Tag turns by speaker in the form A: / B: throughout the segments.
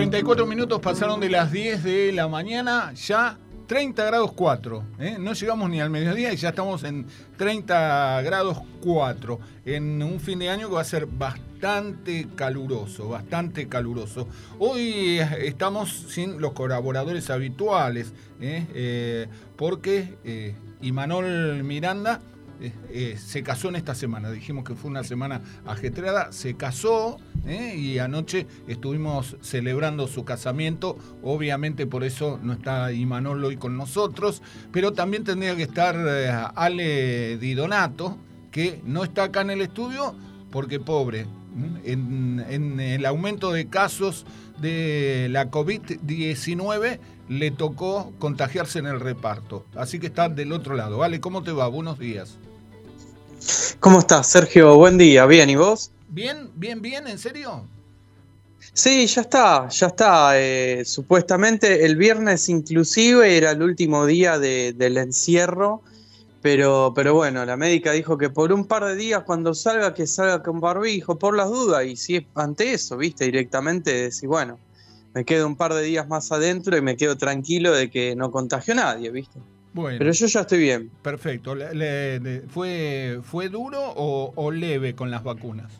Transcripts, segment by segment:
A: 34 minutos pasaron de las 10 de la mañana, ya 30 grados 4. ¿eh? No llegamos ni al mediodía y ya estamos en 30 grados 4. En un fin de año que va a ser bastante caluroso, bastante caluroso. Hoy estamos sin los colaboradores habituales, ¿eh? Eh, porque Imanol Miranda eh, eh, se casó en esta semana. Dijimos que fue una semana ajetreada. Se casó eh, y anoche estuvimos celebrando su casamiento. Obviamente por eso no está Imanol hoy con nosotros. Pero también tendría que estar Ale Di Donato, que no está acá en el estudio porque pobre. En, en el aumento de casos de la COVID-19 le tocó contagiarse en el reparto. Así que está del otro lado. Vale, ¿cómo te va? Buenos días.
B: ¿Cómo estás, Sergio? Buen día, ¿bien? ¿Y vos?
A: Bien, bien, bien, ¿en serio?
B: Sí, ya está, ya está. Eh, supuestamente el viernes inclusive era el último día del encierro, pero, pero bueno, la médica dijo que por un par de días cuando salga, que salga con barbijo, por las dudas, y si es ante eso, viste, directamente decir, bueno, me quedo un par de días más adentro y me quedo tranquilo de que no contagio a nadie, viste. Pero yo ya estoy bien.
A: Perfecto. fue, ¿Fue duro o, leve con las vacunas?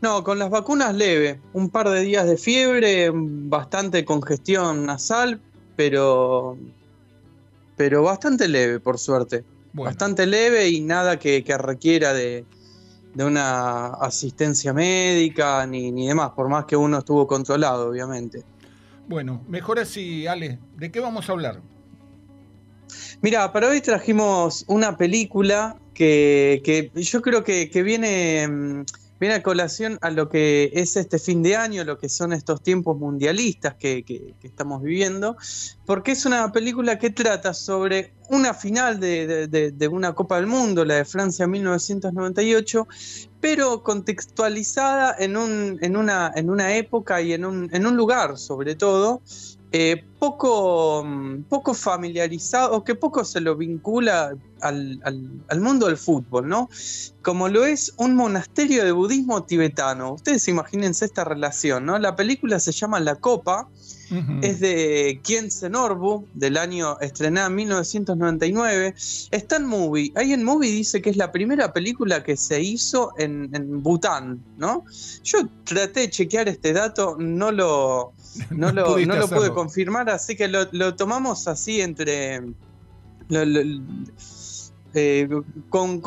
B: No, con las vacunas leve. Un par de días de fiebre, bastante congestión nasal, pero, pero bastante leve, por suerte. Bastante leve y nada que, requiera de, una asistencia médica ni, ni demás, por más que uno estuvo controlado, obviamente.
A: Bueno, mejor así, Ale. ¿De qué vamos a hablar?
B: Mira, para hoy trajimos una película que, yo creo que, viene, mm, viene a colación a lo que es este fin de año, lo que son estos tiempos mundialistas que, estamos viviendo, porque es una película que trata sobre una final de, una Copa del Mundo, la de Francia 1998, pero contextualizada en, un, en, una, en una época y en un, en un lugar sobre todo, eh, poco, mm, poco familiarizado o que poco se lo vincula al, mundo del fútbol, ¿no? Como lo es un monasterio de budismo tibetano. Ustedes imagínense esta relación, ¿no? La película se llama La Copa, es de Kien Norbu, del año estrenada en 1999. Está en Movie. Ahí en Movie dice que es la primera película que se hizo en, en Bután, ¿no? Yo traté de chequear este dato, no lo no, lo, pude confirmar, así que lo, tomamos así entre. Eh, con,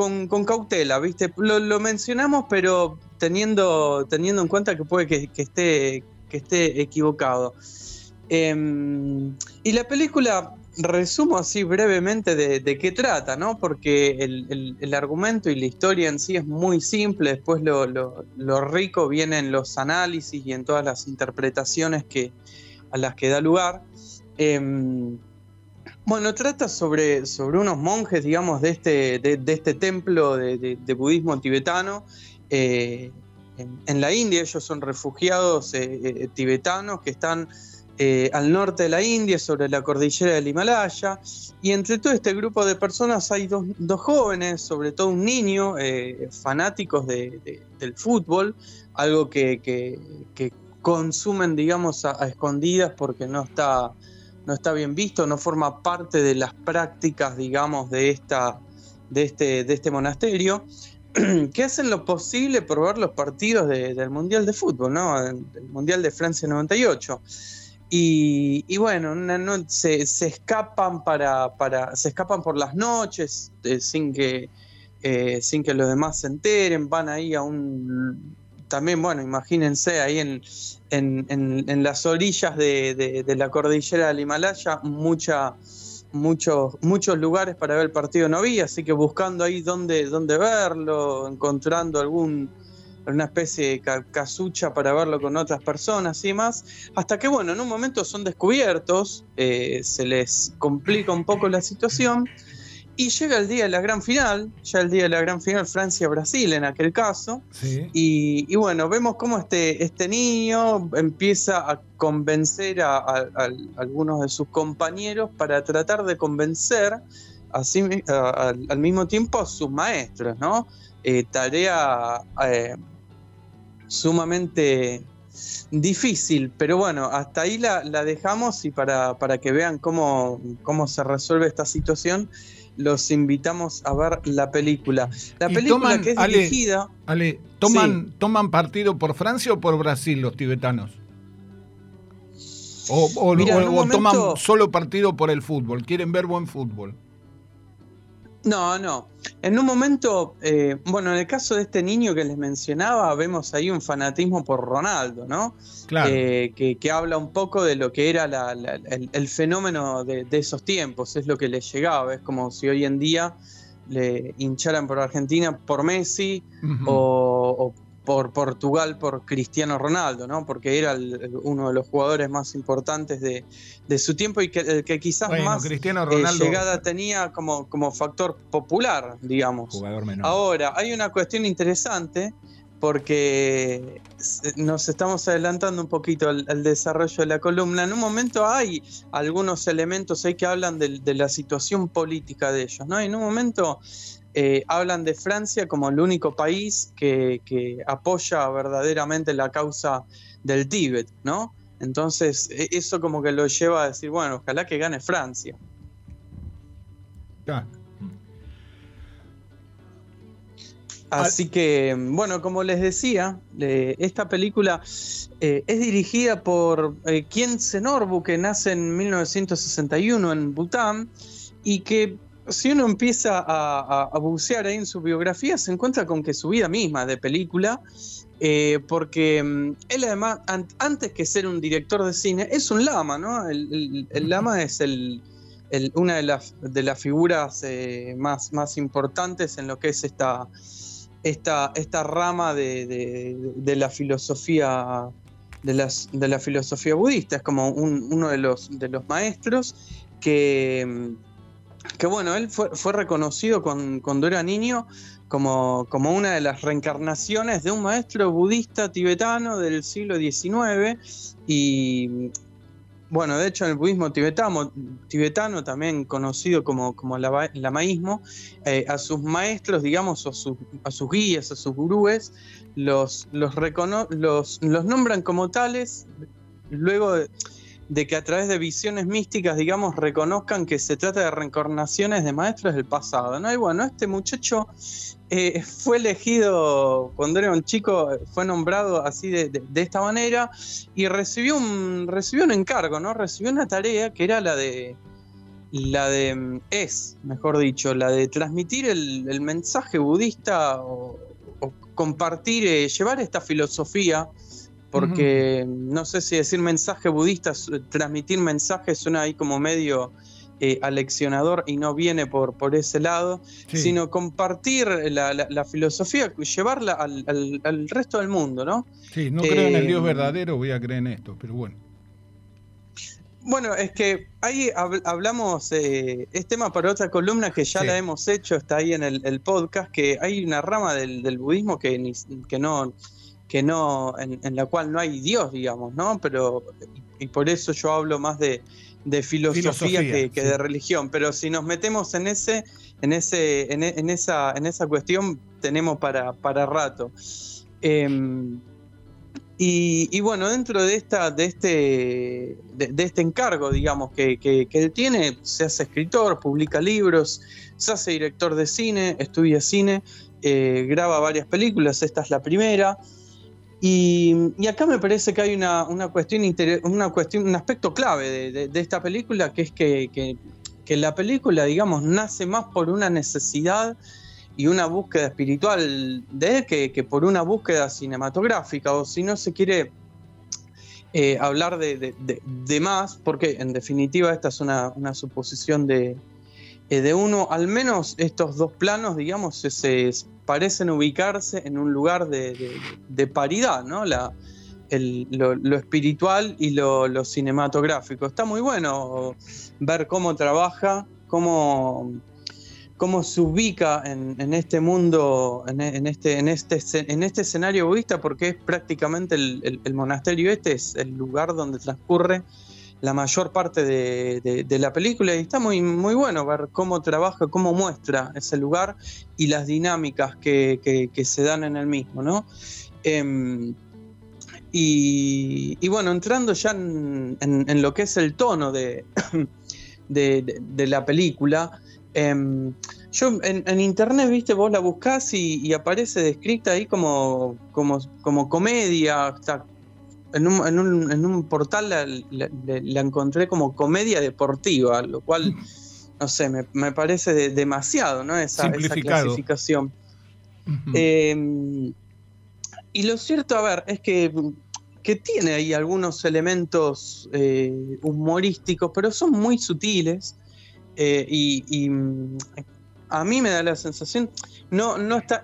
B: cautela, ¿viste? Lo, mencionamos, pero teniendo, teniendo en cuenta que puede que, esté, que esté equivocado. Em, y la película, resumo así brevemente de, qué trata, ¿no? Porque el, argumento y la historia en sí es muy simple, después lo, rico viene en los análisis y en todas las interpretaciones que, a las que da lugar. Em, bueno, trata sobre, sobre unos monjes, digamos, de este, de, este templo de, budismo tibetano. Eh, en, la India, ellos son refugiados eh, eh, tibetanos que están eh, al norte de la India, sobre la cordillera del Himalaya. Y entre todo este grupo de personas hay dos, jóvenes, sobre todo un niño, eh, fanáticos del fútbol, algo que, consumen, digamos, a, escondidas porque no está, no está bien visto, no forma parte de las prácticas, digamos, de, esta, de, este, de este monasterio que hacen lo posible por ver los partidos del Mundial de Fútbol, ¿no? El Mundial de Francia 98. Y, bueno, se, escapan para, para, se escapan por las noches eh, sin que eh, sin que los demás se enteren, van ahí a un también, bueno, imagínense ahí en, en, las orillas de, la cordillera del Himalaya, mucha, muchos, muchos lugares para ver el partido. No había, así que buscando ahí dónde, dónde verlo, encontrando algún una especie de casucha para verlo con otras personas y demás, hasta que bueno, en un momento son descubiertos, eh, se les complica un poco la situación y llega el día de la gran final, ya el día de la gran final Francia-Brasil en aquel caso, y, bueno, vemos cómo este, este niño empieza a convencer a, algunos de sus compañeros para tratar de convencer así, al mismo tiempo a sus maestros, ¿no? Eh, tarea eh, sumamente difícil, pero bueno, hasta ahí la, dejamos y para, para que vean cómo, cómo se resuelve esta situación, los invitamos a ver la película. La película que es dirigida.
A: Ale, ¿toman, ¿toman partido por Francia o por Brasil los tibetanos? O, toman solo partido por el fútbol, quieren ver buen fútbol.
B: No, no. En un momento, eh, bueno, en el caso de este niño que les mencionaba, vemos ahí un fanatismo por Ronaldo, ¿no? Claro. Eh, que, habla un poco de lo que era el, fenómeno de, esos tiempos, es lo que le llegaba. Es como si hoy en día le hincharan por Argentina por Messi o, por Portugal por Cristiano Ronaldo, ¿no? Porque era uno de los jugadores más importantes de, su tiempo y que, que quizás más
A: Cristiano eh,
B: llegada tenía como, como factor popular, digamos. Ahora, hay una cuestión interesante porque nos estamos adelantando un poquito al, desarrollo de la columna. En un momento hay algunos elementos ahí que hablan de, la situación política de ellos, ¿no? En un momento eh, hablan de Francia como el único país que, apoya verdaderamente la causa del Tíbet, ¿no? Entonces, e, eso como que lo lleva a decir, bueno, ojalá que gane Francia. Así que, bueno, como les decía, esta película eh, es dirigida por eh, Kien Senorbu, que nace en 1961 en Bután y que si uno empieza a, bucear ahí en su biografía, se encuentra con que su vida misma de película, eh, porque mm, él además, antes que ser un director de cine, es un lama, ¿no? El, lama es el, una de las, de las figuras eh, más importantes en lo que es esta, esta, esta rama de, la filosofía. De, las, de la filosofía budista, es como uno de los, de los maestros que, que bueno, él fue, reconocido cuando era niño como, como, una de las reencarnaciones de un maestro budista tibetano del siglo XIX y bueno, de hecho en el budismo tibetano, tibetano también conocido como, como lamaísmo, eh, a sus maestros, digamos, a sus, a sus guías, a sus gurúes, los, los, los, los nombran como tales luego de de que a través de visiones místicas, digamos, reconozcan que se trata de reencarnaciones de maestros del pasado, ¿no? Y bueno, este muchacho eh, fue elegido cuando era un chico, fue nombrado así de, esta manera y recibió un, recibió un encargo, ¿no? Recibió una tarea que era la de, la de, es, mejor dicho, la de transmitir el, mensaje budista o, compartir, eh, llevar esta filosofía porque no sé si decir mensaje budista, transmitir mensajes suena ahí como medio eh, aleccionador y no viene por, por ese lado, sino compartir la, filosofía, llevarla al, resto del mundo, ¿no?
A: Sí, no creo en el Dios eh, verdadero, voy a creer en esto, pero bueno.
B: Bueno, es que ahí hablamos, eh, es tema para otra columna que ya la hemos hecho, está ahí en el, podcast, que hay una rama del, del budismo que, que no que no, en, la cual no hay Dios, digamos, ¿no? Pero, y por eso yo hablo más de, filosofía, que, de religión. Pero si nos metemos en ese, en ese, en, esa, en esa cuestión, tenemos para, para rato. Em, y, bueno, dentro de esta, de este, de, este encargo, digamos, que, él tiene, se hace escritor, publica libros, se hace director de cine, estudia cine, eh, graba varias películas, esta es la primera. Y, acá me parece que hay una, cuestión, una cuestión, un aspecto clave de, esta película, que es que, la película, digamos, nace más por una necesidad y una búsqueda espiritual de él que, por una búsqueda cinematográfica, o si no se quiere eh, hablar de, más, porque en definitiva esta es una, suposición de, eh, de uno, al menos estos dos planos, digamos, se, parecen ubicarse en un lugar de, paridad, ¿no? La, lo, espiritual y lo, cinematográfico. Está muy bueno ver cómo trabaja, cómo, cómo se ubica en, este mundo, en, este, en, este, en este escenario budista, porque es prácticamente el, el monasterio este, es el lugar donde transcurre la mayor parte de, la película y está muy, muy bueno ver cómo trabaja, cómo muestra ese lugar y las dinámicas que, se dan en el mismo, ¿no? Em, Y, bueno, entrando ya en, lo que es el tono de, de, la película, em, yo en, internet, viste, vos la buscás y, aparece descrita ahí como, como, como comedia, en un, en un, en un portal la, encontré como comedia deportiva, lo cual, no sé, me, parece demasiado, ¿no? Esa, esa clasificación. Em, y lo cierto, a ver, es que, que tiene ahí algunos elementos eh, humorísticos, pero son muy sutiles. Eh, y, a mí me da la sensación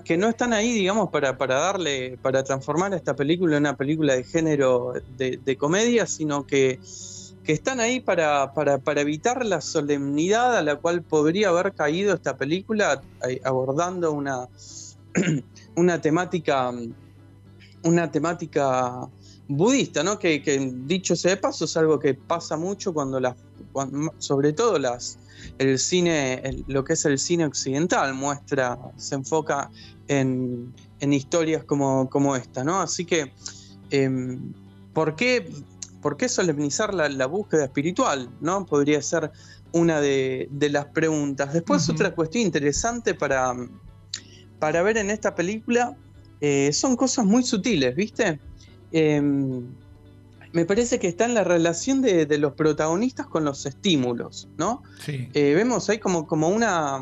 B: que no están ahí, digamos, para, darle, para transformar esta película en una película de género de, comedia, sino que, están ahí para, evitar la solemnidad a la cual podría haber caído esta película eh, abordando una, una temática una temática budista, ¿no? Que, dicho sea de paso es algo que pasa mucho cuando las, sobre todo las, el cine, lo que es el cine occidental muestra, se enfoca en, historias como, como, esta, ¿no? Así que, em, ¿por, qué, ¿por, qué, solemnizar la, búsqueda espiritual, ¿no? Podría ser una de, las preguntas. Después otra cuestión interesante para, para ver en esta película eh, son cosas muy sutiles, ¿viste? Em, me parece que está en la relación de, los protagonistas con los estímulos, ¿no? Sí. Eh, vemos ahí como, como una,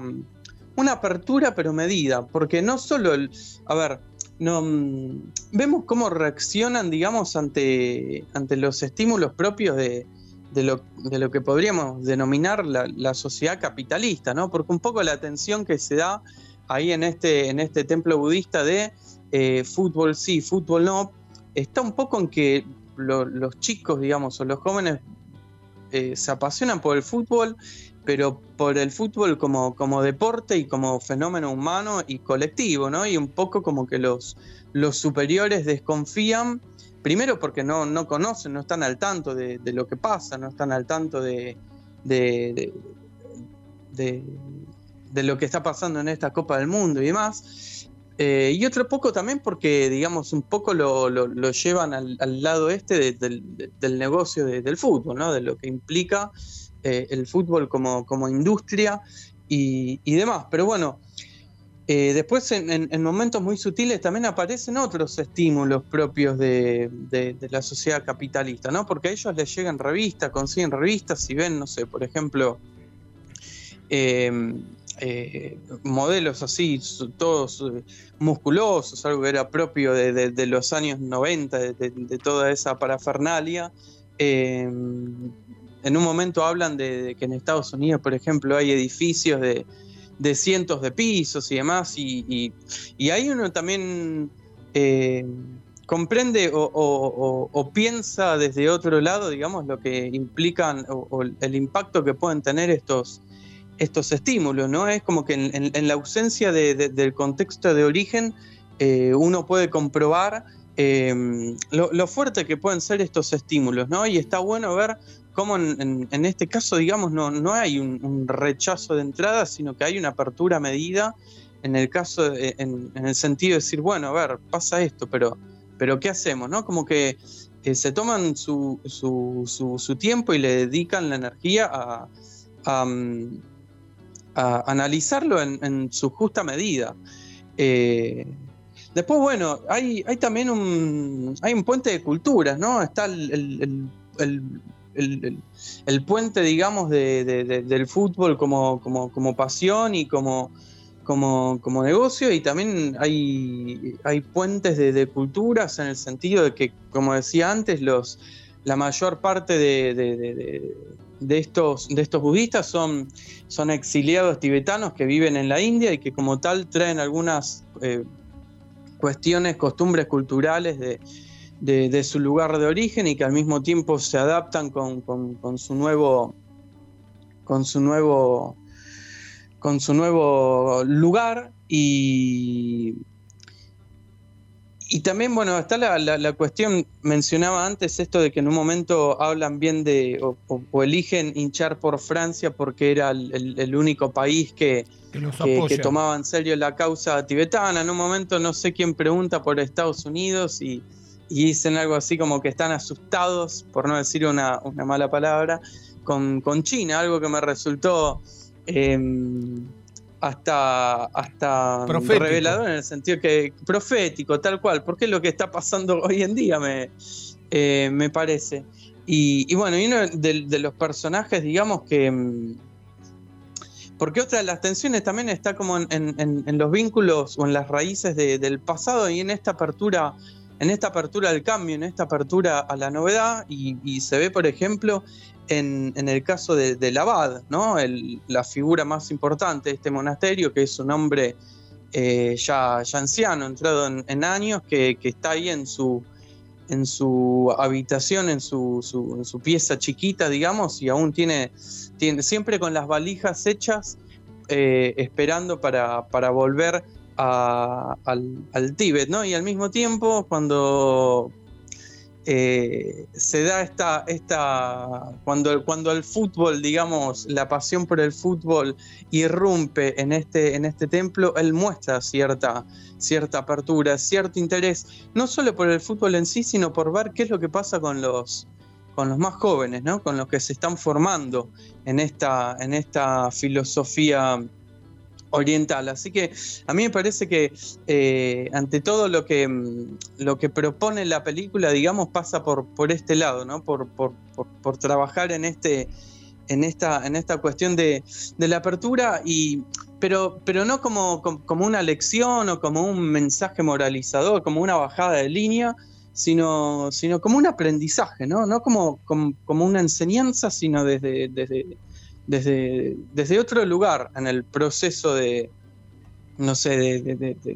B: una apertura pero medida, porque no solo el... A ver, no, mm, vemos cómo reaccionan, digamos, ante, ante los estímulos propios de, lo, de lo, que podríamos denominar la, la, sociedad capitalista, ¿no? Porque un poco la atención que se da ahí en este, en este templo budista de eh, fútbol sí, fútbol no, está un poco en que los chicos, digamos, o los jóvenes eh, se apasionan por el fútbol, pero por el fútbol como, como deporte y como fenómeno humano y colectivo, ¿no? Y un poco como que los, los superiores desconfían, primero porque no, no conocen, no están al tanto de, lo que pasa, no están al tanto de, de, de, lo que está pasando en esta Copa del Mundo y demás. Eh, y otro poco también porque, digamos, un poco lo, llevan al, lado este del negocio del fútbol, ¿no? De lo que implica eh, el fútbol como, como industria y, demás. Pero bueno, eh, después en, momentos muy sutiles también aparecen otros estímulos propios de, la sociedad capitalista, ¿no? Porque a ellos les llegan revistas, consiguen revistas y ven, no sé, por ejemplo, eh, modelos así, todos eh, musculosos, algo que era propio de, los años 90, de, toda esa parafernalia. Eh, en un momento hablan de, que en Estados Unidos, por ejemplo, hay edificios de, cientos de pisos y demás, y, ahí uno también comprende o, piensa desde otro lado, digamos, lo que implican o el impacto que pueden tener estos estos estímulos, ¿no? Es como que en, la ausencia del contexto de origen eh, uno puede comprobar em, lo, fuerte que pueden ser estos estímulos, ¿no? Y está bueno ver cómo en, este caso, digamos, no, no hay un, rechazo de entrada, sino que hay una apertura medida en el caso, en, el sentido de decir, bueno, a ver, pasa esto, pero, pero ¿qué hacemos, no? Como que eh, se toman su, su, tiempo y le dedican la energía a a analizarlo en, su justa medida. Eh, después, bueno, hay, también un, hay un puente de culturas, ¿no? Está el, puente, digamos, del fútbol como, como, pasión y como, como, como, negocio y también hay, hay puentes de, culturas en el sentido de que, como decía antes, los, la mayor parte de, de estos, de estos budistas son, son exiliados tibetanos que viven en la India y que como tal traen algunas eh, cuestiones, costumbres culturales de, su lugar de origen y que al mismo tiempo se adaptan con, con su nuevo con su nuevo con su nuevo lugar y y también, bueno, está la, cuestión, mencionaba antes esto de que en un momento hablan bien de, o, eligen hinchar por Francia porque era el, único país que, que, tomaba en serio la causa tibetana. En un momento no sé quién pregunta por Estados Unidos y, y dicen algo así como que están asustados, por no decir una, mala palabra, con, China, algo que me resultó em, hasta, hasta revelador en el sentido que profético, tal cual, porque es lo que está pasando hoy en día, me, eh, me parece. Y, bueno, y uno de, los personajes, digamos que... Em, porque otra de las tensiones también está como en, los vínculos o en las raíces del pasado y en esta apertura en esta apertura al cambio, en esta apertura a la novedad, y, se ve, por ejemplo, en, el caso de, del abad, la figura más importante de este monasterio, que es un hombre eh, ya, anciano, entrado en, años, que, está ahí en su, habitación, en su, pieza chiquita, digamos, y aún tiene, tiene siempre con las valijas hechas, eh, esperando para, para volver al, Tíbet, ¿no? Y al mismo tiempo, cuando eh, se da esta, esta cuando, cuando el fútbol, digamos, la pasión por el fútbol irrumpe en este, en este templo, él muestra cierta, cierta apertura, cierto interés, no solo por el fútbol en sí, sino por ver qué es lo que pasa con los, con los más jóvenes, ¿no? con los que se están formando en esta, en esta filosofía oriental. Así que a mí me parece que eh, ante todo lo que, mm, lo que propone la película, digamos, pasa por, por este lado, ¿no? Por, por, por, trabajar en este. En esta, en esta cuestión de, de la apertura, y, pero, pero no como, como, una lección o como un mensaje moralizador, como una bajada de línea, sino, sino como un aprendizaje, ¿no? No como, como, como una enseñanza, sino desde, desde, desde, otro lugar en el proceso de, no sé, de,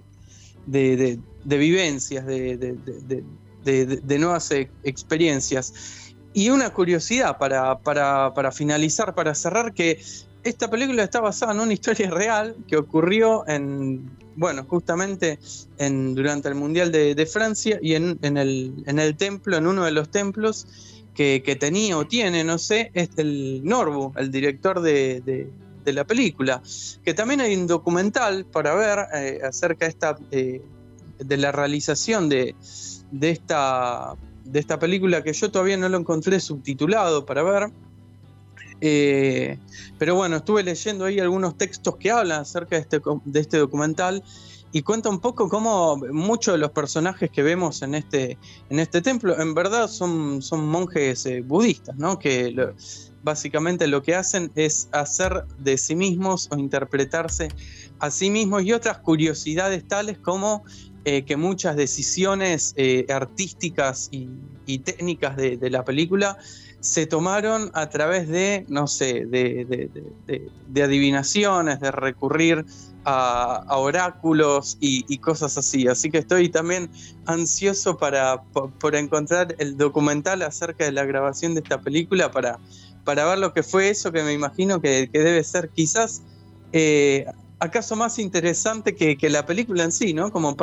B: de, vivencias, de, nuevas e, experiencias. Y una curiosidad para, para, finalizar, para cerrar, que esta película está basada en una historia real que ocurrió en, bueno, justamente en, durante el Mundial de, Francia y en, el, en el templo, en uno de los templos, que, tenía o tiene, no sé, es el Norbu, el director de, la película. Que también hay un documental para ver eh, acerca de, esta, eh, de la realización de, de, esta, de esta película que yo todavía no lo encontré subtitulado para ver. Eh, pero bueno, estuve leyendo ahí algunos textos que hablan acerca de este, de este documental y cuenta un poco cómo muchos de los personajes que vemos en este, en este templo en verdad son, son monjes eh, budistas, ¿no? que básicamente lo que hacen es hacer de sí mismos o interpretarse a sí mismos y otras curiosidades tales como eh, que muchas decisiones eh, artísticas y, técnicas de, la película se tomaron a través de, no sé, de, de adivinaciones, de recurrir a, oráculos y, cosas así. Así que estoy también ansioso para, por, encontrar el documental acerca de la grabación de esta película para, para ver lo que fue eso que me imagino que, debe ser quizás eh, acaso más interesante que, la película en sí, ¿no? Como,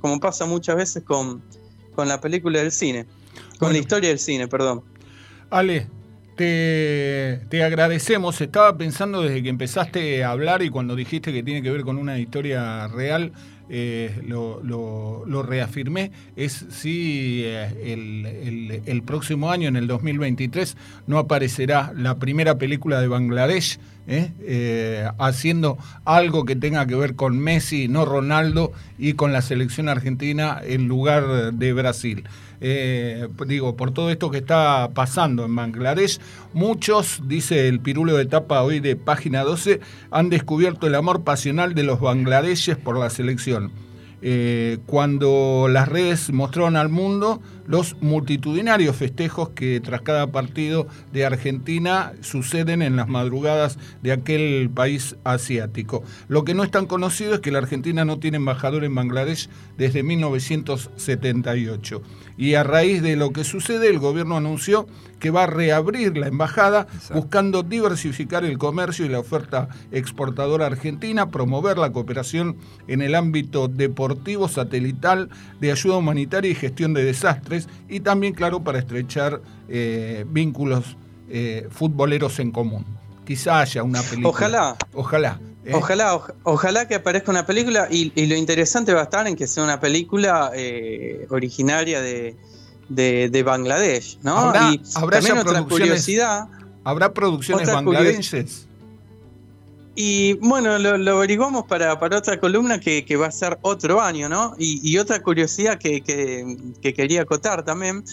B: como pasa muchas veces con, con la película del cine, con la historia del cine, perdón.
A: Ale, te, agradecemos. Estaba pensando desde que empezaste a hablar y cuando dijiste que tiene que ver con una historia real, eh, lo, reafirmé. Es si eh, el, próximo año, en el 2023, no aparecerá la primera película de Bangladesh eh, haciendo algo que tenga que ver con Messi, no Ronaldo, y con la selección argentina en lugar de Brasil. Eh, digo, por todo esto que está pasando en Bangladesh, muchos, dice el pirulo de tapa hoy de página 12, han descubierto el amor pasional de los bangladeshes por la selección. Eh, cuando las redes mostraron al mundo los multitudinarios festejos que tras cada partido de Argentina suceden en las madrugadas de aquel país asiático. Lo que no es tan conocido es que la Argentina no tiene embajador en Bangladesh desde 1978. Y a raíz de lo que sucede, el gobierno anunció que va a reabrir la embajada buscando diversificar el comercio y la oferta exportadora argentina, promover la cooperación en el ámbito deportivo, satelital, de ayuda humanitaria y gestión de desastres y también, claro, para estrechar eh, vínculos eh, futboleros en común. Quizá haya una película.
B: Ojalá.
A: Ojalá.
B: ¿eh? Ojalá, ojalá que aparezca una película y, lo interesante va a estar en que sea una película eh, originaria de, de, Bangladesh, ¿no?
A: ¿Habrá, y también otra curiosidad. ¿Habrá producciones bangladeses?
B: Y bueno, lo, averiguamos para, para, otra columna que, va a ser otro año, ¿no? Y, otra curiosidad que, quería acotar también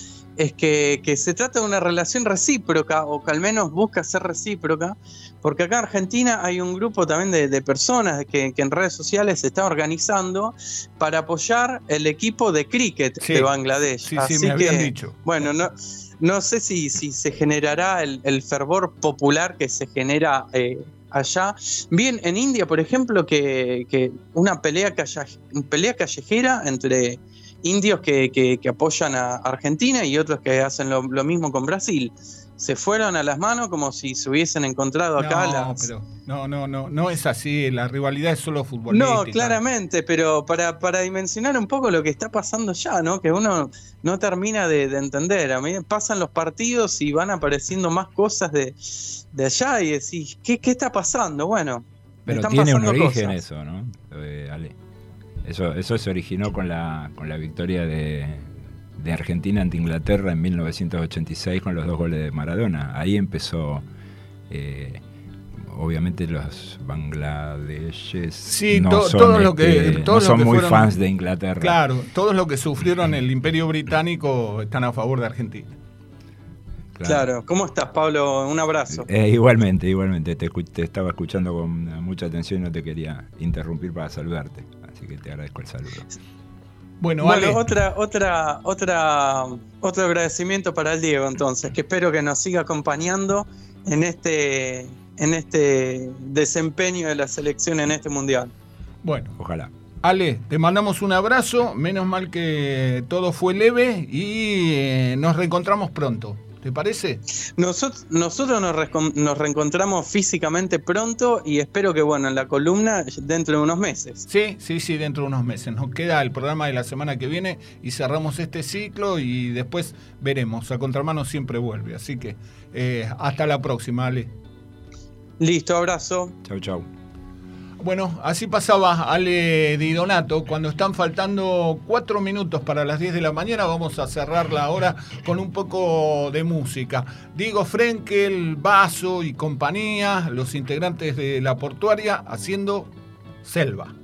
B: es que, se trata de una relación recíproca, o que al menos busca ser recíproca, porque acá en Argentina hay un grupo también de, personas que, en redes sociales se está organizando para apoyar el equipo de cricket de Bangladesh.
A: Sí, sí, me habían dicho.
B: Bueno, no, no sé si, si se generará el, fervor popular que se genera eh, allá. Bien, en India, por ejemplo, que, una pelea, pelea callejera entre indios que, apoyan a Argentina y otros que hacen lo, mismo con Brasil. Se fueron a las manos como si se hubiesen encontrado acá.
A: No, pero no, no, no, no es así. La rivalidad es solo futbolística.
B: No, claramente, pero para, para dimensionar un poco lo que está pasando ya, ¿no? Que uno no termina de, entender. A mí pasan los partidos y van apareciendo más cosas de, allá y decís, ¿qué, ¿qué está pasando? Bueno,
C: pero tiene un origen eso, ¿no? Eh, Ale. Eso, eso se originó con la, con la victoria de, Argentina ante Inglaterra en 1986 con los dos goles de Maradona. Ahí empezó, eh, obviamente los bangladeshes
A: sí, no son, lo que,
C: este, no son muy fans de Inglaterra.
A: Claro, todos los que sufrieron el imperio británico están a favor de Argentina.
B: Claro. ¿cómo estás Pablo? Un abrazo.
C: Eh, igualmente, igualmente, te, te, estaba escuchando con mucha atención y no te quería interrumpir para saludarte así que te agradezco el saludo.
B: Bueno, otra, otra, otra, otro agradecimiento para el Diego entonces, que espero que nos siga acompañando en este, en este desempeño de la selección en este mundial.
A: Bueno, ojalá. Ale, te mandamos un abrazo, menos mal que todo fue leve y eh, nos reencontramos pronto. ¿Te parece?
B: Nosotros, nosotros nos, reencontramos físicamente pronto y espero que, bueno, en la columna dentro de unos meses.
A: Sí, sí, sí, dentro de unos meses. Nos queda el programa de la semana que viene y cerramos este ciclo y después veremos. A Contramano siempre vuelve. Así que eh, hasta la próxima, Ale.
B: Listo, abrazo.
C: Chau, chau.
A: Bueno, así pasaba Ale Di Donato. Cuando están faltando cuatro minutos para las 10 de la mañana, vamos a cerrar la hora con un poco de música. Diego Frenkel, Vaso y compañía, los integrantes de la portuaria, haciendo selva.